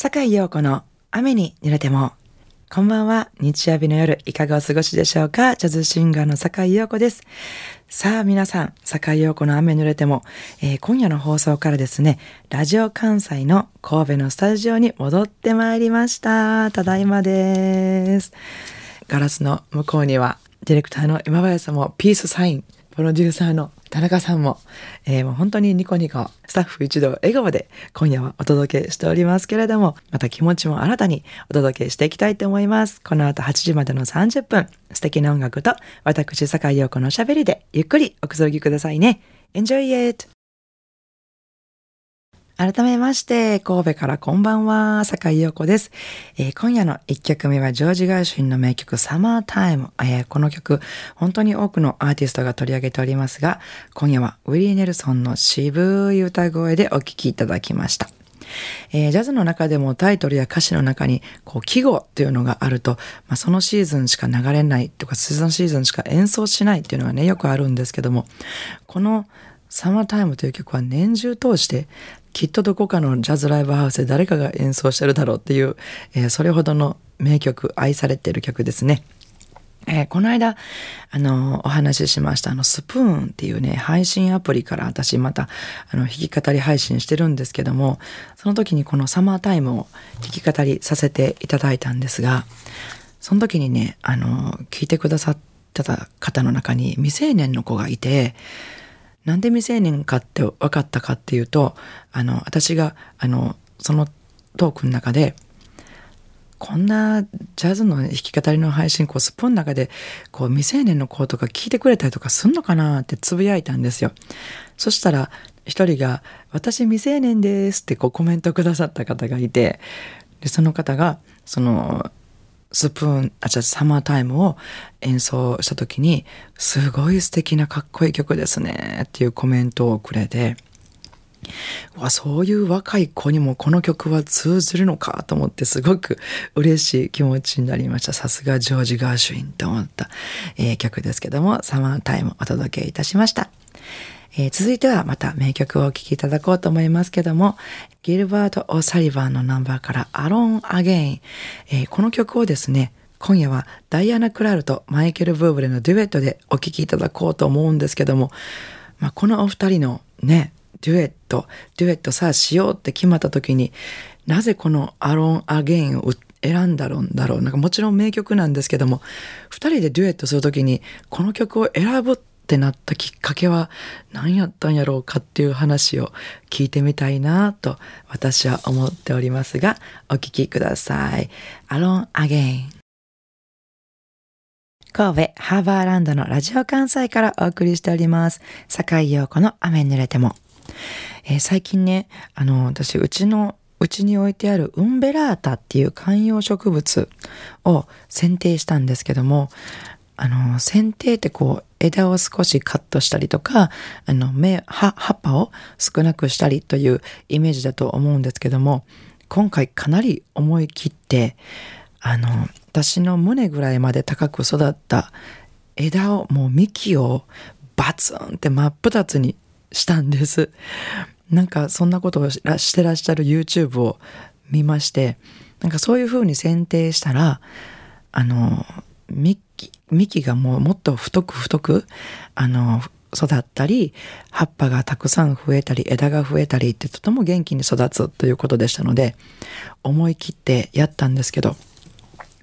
坂井陽子の雨に濡れても。こんばんは。日曜日の夜、いかがお過ごしでしょうか？ジャズシンガーの坂井陽子です。さあ皆さん、坂井陽子の雨濡れても、えー、今夜の放送からですね、ラジオ関西の神戸のスタジオに戻ってまいりました。ただいまです。ガラスの向こうには、ディレクターの今林さんもピースサイン、プロデューサーの田中さんも、えー、もう本当にニコニコ、スタッフ一同笑顔で今夜はお届けしておりますけれども、また気持ちも新たにお届けしていきたいと思います。この後8時までの30分、素敵な音楽と私、坂井陽子のしゃべりでゆっくりおくぞろぎくださいね。Enjoy it! 改めまして、神戸からこんばんは、坂井陽子です、えー、今夜の一曲目はジョージ・ガーシュインの名曲サマータイム、えー、この曲、本当に多くのアーティストが取り上げておりますが、今夜はウィリー・ネルソンの渋い歌声でお聴きいただきました。えー、ジャズの中でもタイトルや歌詞の中にこう記号というのがあると、まあ、そのシーズンしか流れないとかそのシーズンしか演奏しないっていうのがねよくあるんですけどもこのサマータイムという曲は年中通してきっとどこかのジャズライブハウスで誰かが演奏してるだろうっていう、えー、それほどの名曲、愛されてる曲ですね。えー、この間、あの、お話ししました、あの、スプーンっていうね、配信アプリから私また、あの、弾き語り配信してるんですけども、その時にこのサマータイムを弾き語りさせていただいたんですが、その時にね、あの、聞いてくださってた方の中に未成年の子がいて、なんで未成年かって分かったかっていうとあの私があのそのトークの中でこんなジャズの弾き語りの配信こうスプーンの中でこう未成年の子とか聞いてくれたりとかすんのかなってつぶやいたんですよ。そしたら一人が「私未成年です」ってこうコメントくださった方がいてでその方がそのスプーン、あ、じゃサマータイムを演奏した時に、すごい素敵なかっこいい曲ですねっていうコメントをくれて、わそういう若い子にもこの曲は通ずるのかと思ってすごく嬉しい気持ちになりました。さすがジョージ・ガーシュインと思った、えー、曲ですけども、サマータイムお届けいたしました。えー、続いてはまた名曲をお聴きいただこうと思いますけども、ギルバート・オ・サリバンのナンバーからアロン・アゲイン、この曲をですね、今夜はダイアナ・クラールとマイケル・ブーブレのデュエットでお聴きいただこうと思うんですけども、まあ、このお二人のね、デュエット、デュエットさあしようって決まった時に、なぜこのアロン・アゲインを選んだろうんだろう。なんかもちろん名曲なんですけども、二人でデュエットする時にこの曲を選ぶっってなったきっかけは何やったんやろうかっていう話を聞いてみたいなと私は思っておりますがお聞きください。Alone Again 神戸ハーバーランドのラジオ関西からお送りしております。坂井陽子の雨濡れても。えー、最近ね、あの、私、うちのうちに置いてあるウンベラータっていう観葉植物を剪定したんですけども、あの、剪定ってこう、枝を少しカットしたりとか、あの、芽、葉、っぱを少なくしたりというイメージだと思うんですけども、今回かなり思い切って、あの、私の胸ぐらいまで高く育った枝を、もう幹をバツンって真っ二つにしたんです。なんかそんなことをしてらっしゃる YouTube を見まして、なんかそういう風に剪定したら、あの、幹幹がもうもっと太く太くあの育ったり葉っぱがたくさん増えたり枝が増えたりってとても元気に育つということでしたので思い切ってやったんですけど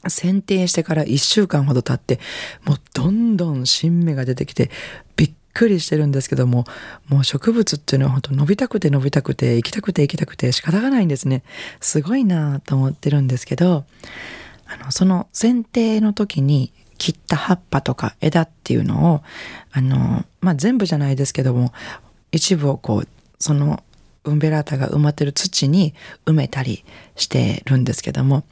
剪定してから1週間ほど経ってもうどんどん新芽が出てきてびっくりしてるんですけどももう植物っていうのは本当伸びたくて伸びたくて行きたくて行きたくて仕方がないんですね。すごいなと思ってるんですけどあのその剪定の時に切った葉っぱとか枝っていうのをあの、まあ、全部じゃないですけども一部をこうそのウンベラータが埋まってる土に埋めたりしてるんですけども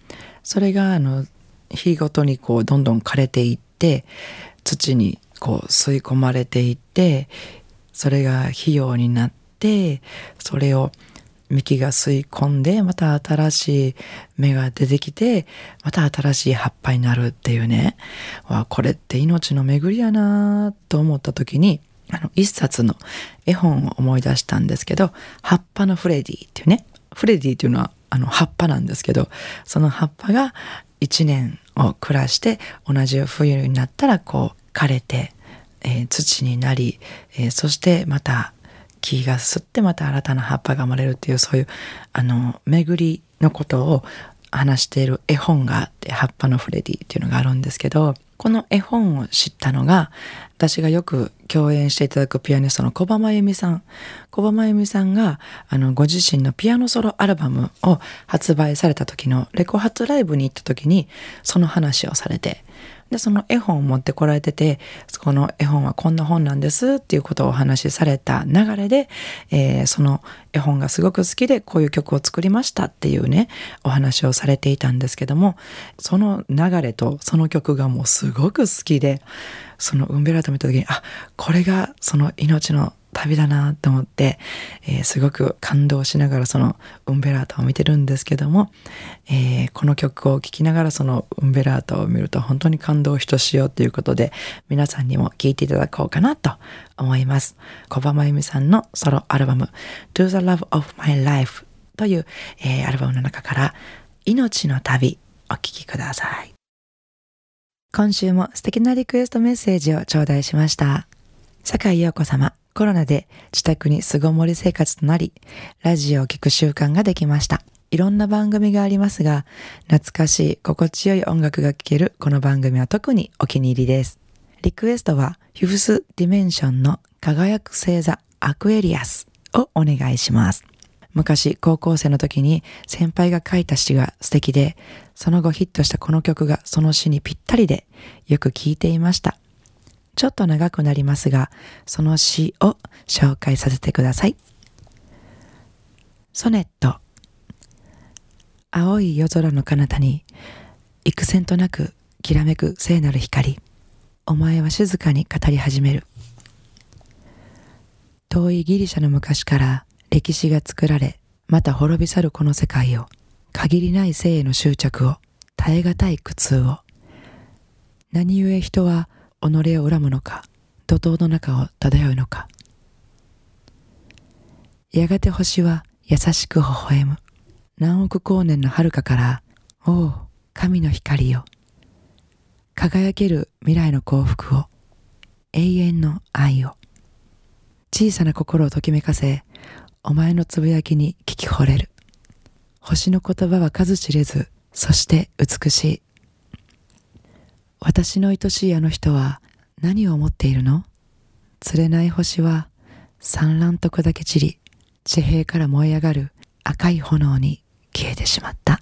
それがあの日ごとにこうどんどん枯れていって土にこう吸い込まれていってそれが肥料になってそれを幹が吸い込んでまた新しい芽が出てきてまた新しい葉っぱになるっていうね。わこれって命の巡りやなと思った時にあの一冊の絵本を思い出したんですけど「葉っぱのフレディ」っていうね。フレディっていうのはあの葉っぱなんですけどその葉っぱが1年を暮らして同じ冬になったらこう枯れて、えー、土になり、えー、そしてまた木が吸ってまた新たな葉っぱが生まれるっていうそういうあの巡りのことを話している絵本があって「葉っぱのフレディ」っていうのがあるんですけどこの絵本を知ったのが私がよく共演していただくピアニストの小葉真由美さん小葉真由美さんがあのご自身のピアノソロアルバムを発売された時のレコ発ライブに行った時にその話をされてで、その絵本を持ってこられてて、この絵本はこんな本なんですっていうことをお話しされた流れで、えー、その絵本がすごく好きでこういう曲を作りましたっていうね、お話をされていたんですけども、その流れとその曲がもうすごく好きで、そのウンベラート見た時に、あ、これがその命の旅だなと思って、えー、すごく感動しながらそのウンベラータを見てるんですけども、えー、この曲を聴きながらそのウンベラータを見ると本当に感動ひとしようということで皆さんにも聴いていただこうかなと思います。小葉真由美さんのソロアルバム To the Love of My Life という、えー、アルバムの中から命の旅お聴きください。今週も素敵なリクエストメッセージを頂戴しました。阪井楊子様コロナで自宅に巣ごもり生活となり、ラジオを聴く習慣ができました。いろんな番組がありますが、懐かしい、心地よい音楽が聴けるこの番組は特にお気に入りです。リクエストは、フィフスディメンションの輝く星座アクエリアスをお願いします。昔高校生の時に先輩が書いた詩が素敵で、その後ヒットしたこの曲がその詩にぴったりでよく聴いていました。ちょっと長くなりますが、その詩を紹介させてください。ソネット。青い夜空の彼方に、幾千となくきらめく聖なる光。お前は静かに語り始める。遠いギリシャの昔から歴史が作られ、また滅び去るこの世界を、限りない生への執着を、耐え難い苦痛を。何故人は己を恨むのか怒涛の中を漂うのか。やがて星は優しく微笑む。何億光年の遥かからおお神の光よ。輝ける未来の幸福を。永遠の愛を。小さな心をときめかせお前のつぶやきに聞き惚れる。星の言葉は数知れずそして美しい。私の愛しいあの人は何を思っているの？釣れない星は産卵と砕け散り、地平から燃え上がる赤い炎に消えてしまった。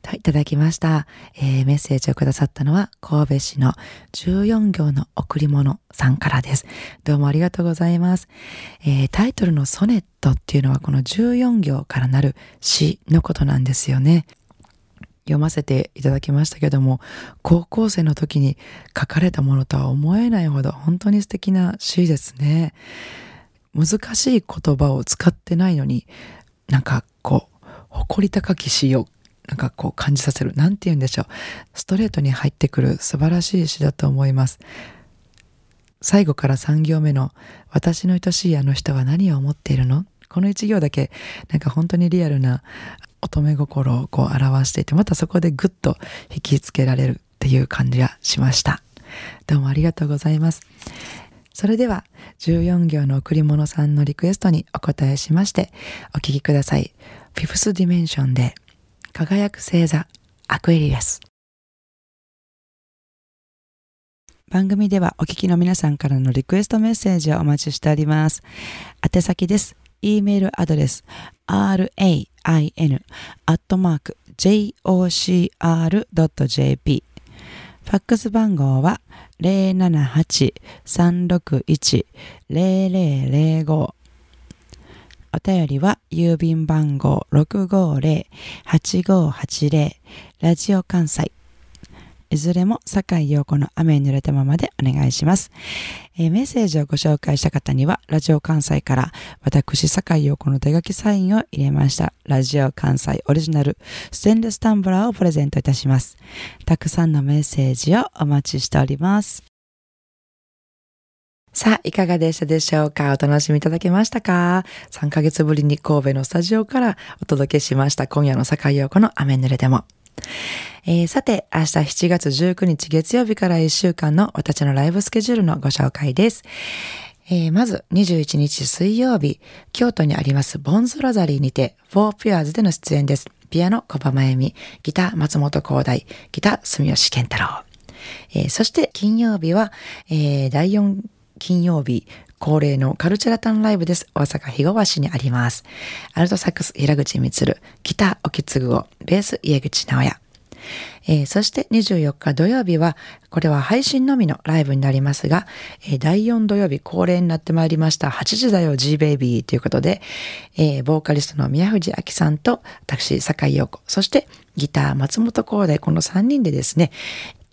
といただきました、えー、メッセージをくださったのは神戸市の14行の贈り物さんからです。どうもありがとうございます。えー、タイトルのソネットっていうのはこの14行からなる詩のことなんですよね。読ませていただきましたけども、高校生の時に書かれたものとは思えないほど本当に素敵な詩ですね。難しい言葉を使ってないのに、なんかこう、誇り高き詩をなんかこう感じさせる。なんて言うんでしょう。ストレートに入ってくる素晴らしい詩だと思います。最後から3行目の私の愛しいあの人は何を思っているの？この1行だけなんか本当にリアルな乙女心をこう表していて、またそこでぐっと引きつけられるっていう感じがしました。どうもありがとうございます。それでは14行の贈り物さんのリクエストにお答えしましてお聴きください。フィフスディメンションで輝く星座アクエリアス。番組ではお聞きの皆さんからのリクエストメッセージをお待ちしております。宛先です。E メールアドレス rain.jocr.jp ファックス番号は078-361-0005お便りは郵便番号650-8580ラジオ関西。いずれも坂井陽子の雨に濡れたままでお願いします、えー、メッセージをご紹介した方には、ラジオ関西から私坂井陽子の手書きサインを入れました。ラジオ関西オリジナルステンレスタンブラーをプレゼントいたします。たくさんのメッセージをお待ちしております。さあ、いかがでしたでしょうか？お楽しみいただけましたか ?3 ヶ月ぶりに神戸のスタジオからお届けしました今夜の坂井陽子の雨濡れでも。えー、さて、明日7月19日月曜日から1週間の私のライブスケジュールのご紹介です。えー、まず21日水曜日、京都にありますボンズロザリーにて、フォーピュアーズでの出演です。ピアノ小葉真由美、ギター松本光大、ギター住吉健太郎。えー、そして金曜日は、えー、第4金曜日、恒例のカルチャラタンライブです。大阪日川市にあります。アルトサックス平口光、ギター沖継を、ベース家口直也。えー、そして24日土曜日は、これは配信のみのライブになりますが、えー、第4土曜日恒例になってまいりました8時だよ G ベイビーということで、えー、ボーカリストの宮藤明さんと私、坂井陽子、そしてギター松本光大、この3人でですね、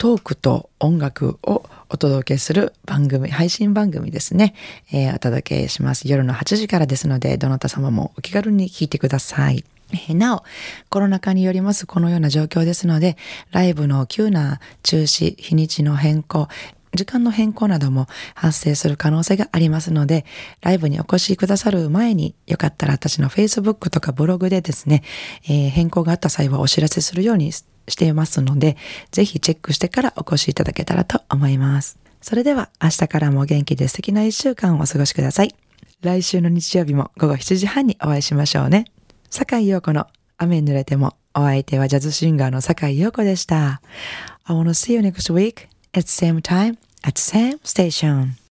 トークと音楽をお届けする番組、配信番組ですね、えー、お届けします。夜の8時からですので、どなた様もお気軽に聞いてください。なお、コロナ禍によりますこのような状況ですので、ライブの急な中止、日にちの変更、時間の変更なども発生する可能性がありますので、ライブにお越しくださる前に、よかったら私の Facebook とかブログでですね、えー、変更があった際はお知らせするようにしていますので、ぜひチェックしてからお越しいただけたらと思います。それでは明日からも元気で素敵な一週間をお過ごしください。来週の日曜日も午後7時半にお会いしましょうね。坂井陽子の雨濡れてもお相手はジャズシンガーの坂井陽子でした。I wanna see you next week at same time at same station.